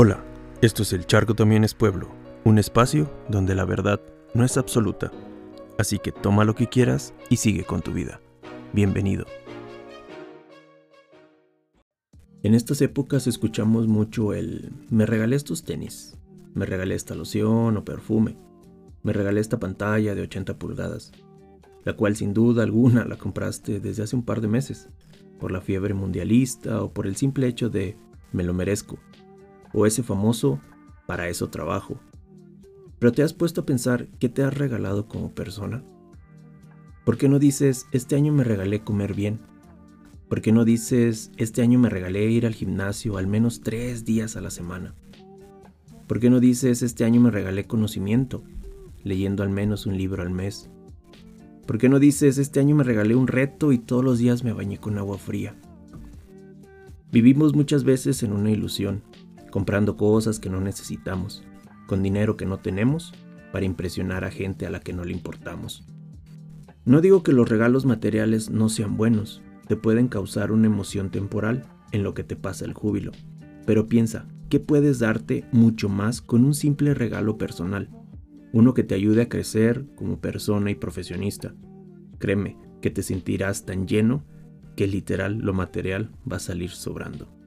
Hola, esto es El Charco también es pueblo, un espacio donde la verdad no es absoluta. Así que toma lo que quieras y sigue con tu vida. Bienvenido. En estas épocas escuchamos mucho el me regalé estos tenis, me regalé esta loción o perfume, me regalé esta pantalla de 80 pulgadas, la cual sin duda alguna la compraste desde hace un par de meses, por la fiebre mundialista o por el simple hecho de me lo merezco, o ese famoso para eso trabajo. Pero te has puesto a pensar qué te has regalado como persona. ¿Por qué no dices, este año me regalé comer bien? ¿Por qué no dices, este año me regalé ir al gimnasio al menos tres días a la semana? ¿Por qué no dices, este año me regalé conocimiento, leyendo al menos un libro al mes? ¿Por qué no dices, este año me regalé un reto y todos los días me bañé con agua fría? Vivimos muchas veces en una ilusión, comprando cosas que no necesitamos, con dinero que no tenemos, para impresionar a gente a la que no le importamos. No digo que los regalos materiales no sean buenos, te pueden causar una emoción temporal en lo que te pasa el júbilo, pero piensa, ¿qué puedes darte mucho más con un simple regalo personal? Uno que te ayude a crecer como persona y profesionista. Créeme que te sentirás tan lleno que literal lo material va a salir sobrando.